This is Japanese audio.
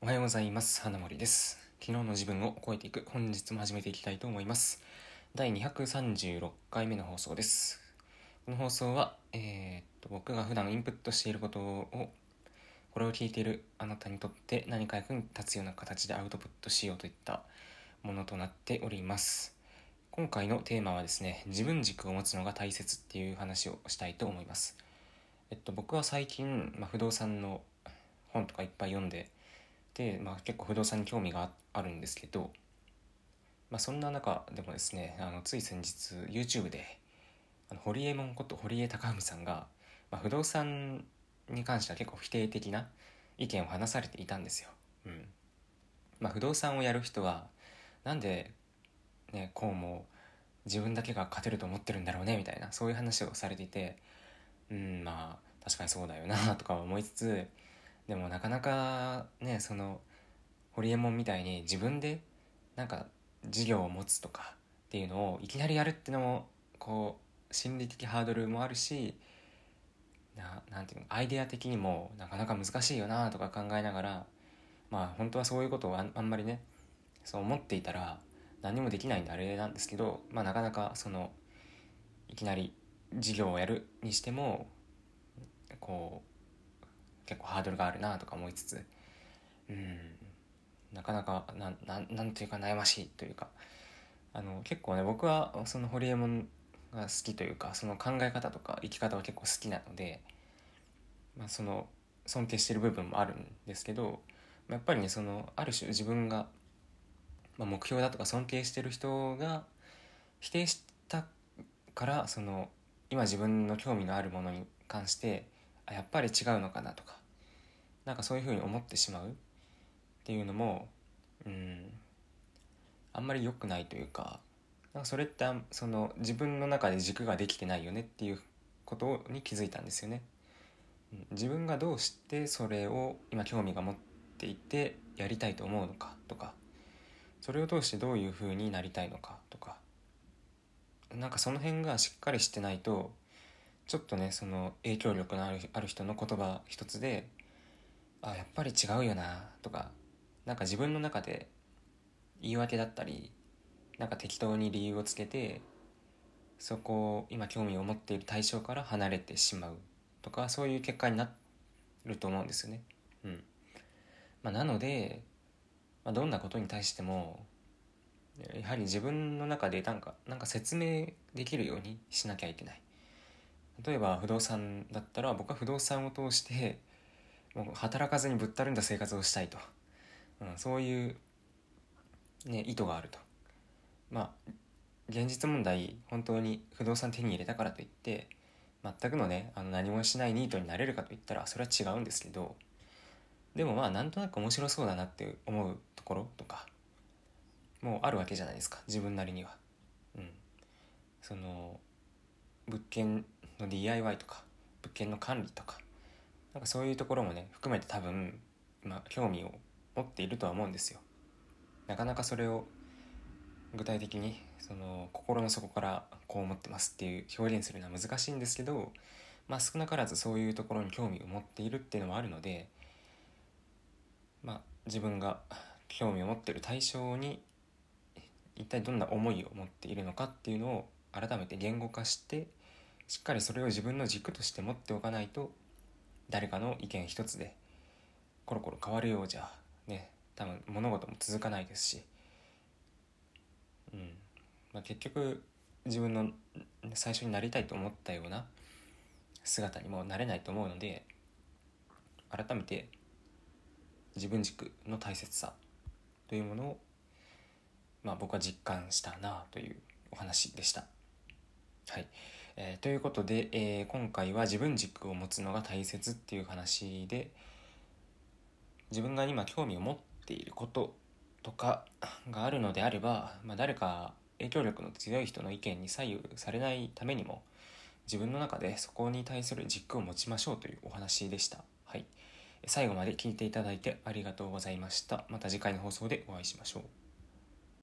おはようございます。花森です。昨日の自分を超えていく。本日も始めていきたいと思います。第236回目の放送です。この放送は、えー、っと僕が普段インプットしていることをこれを聞いているあなたにとって何か役に立つような形でアウトプットしようといったものとなっております。今回のテーマはですね自分軸を持つのが大切っていう話をしたいと思います。えっと僕は最近、まあ、不動産の本とかいっぱい読んでで、まあ、結構不動産に興味があるんですけど、まあ、そんな中でもですねあのつい先日 YouTube であの堀江門こと堀江貴文さんが、まあ、不動産に関しては結構否定的な意見を話されていたんですよ。うんまあ、不動産をやる人はなんで、ね、こうも自分だけが勝てると思ってるんだろうねみたいなそういう話をされていてうんまあ確かにそうだよなとか思いつつでもなかなかねそのホリエモンみたいに自分でなんか事業を持つとかっていうのをいきなりやるってのもこう心理的ハードルもあるしななんていうのアイデア的にもなかなか難しいよなとか考えながらまあ本当はそういうことをああんまりねそう思っていたら何もできないんであれなんですけど、まあ、なかなかそのいきなり事業をやるにしてもこう結構ハードルがあるなとか思いつつうんなかなかなななんていうか悩ましいというかあの結構ね僕はそのホリエモンが好きというかその考え方とか生き方は結構好きなので、まあ、その尊敬してる部分もあるんですけどやっぱりねそのある種自分が、まあ、目標だとか尊敬してる人が否定したからその今自分の興味のあるものに関してあやっぱり違うのかなとかなんかそういうふうに思ってしまうっていうのもうんあんまり良くないというかなんかそれってその自分の中で軸ができてないよねっていうことに気づいたんですよね。自分がどうしてそれを今興味が持っていてやりたいと思うのかとかそれを通してどういうふうになりたいのかとかなんかその辺がしっかりしてないとちょっとねその影響力のあるある人の言葉一つであやっぱり違うよなとかなんか自分の中で言い訳だったりなんか適当に理由をつけてそこを今興味を持っている対象から離れてしまうとかそういう結果になると思うんですよね。うんまあ、なので、まあ、どんなことに対してもやはり自分の中でなんかなんか説明できるようにしなきゃいけない。例えば不動産だったら僕は不動産を通してもう働かずにぶったるんだ生活をしたいと、うん、そういう、ね、意図があると。まあ現実問題本当に不動産手に入れたからといって全くのねあの何もしないニートになれるかといったらそれは違うんですけどでもまあなんとなく面白そうだなって思うところとかもうあるわけじゃないですか自分なりには。うん、その物件の DIY とか物件の管理とかなんかそういうところもね含めて多分、ま、興味を持っているとは思うんですよ。なかなかそれを具体的にその心の底からこう思ってますっていう表現するのは難しいんですけど、まあ、少なからずそういうところに興味を持っているっていうのもあるので、まあ、自分が興味を持ってる対象に一体どんな思いを持っているのかっていうのを改めて言語化してしっかりそれを自分の軸として持っておかないと誰かの意見一つでコロコロ変わるようじゃね多分物事も続かないですし、うんまあ、結局自分の最初になりたいと思ったような姿にもなれないと思うので改めて自分軸の大切さというものを、まあ、僕は実感したなというお話でした。はいえー、ということで、えー、今回は自分軸を持つのが大切っていう話で自分が今興味を持っていることとかがあるのであれば、まあ、誰か影響力の強い人の意見に左右されないためにも自分の中でそこに対する軸を持ちましょうというお話でした。はい、最後まで聞いていただいてありがとうございました。また次回の放送でお会いしましょう。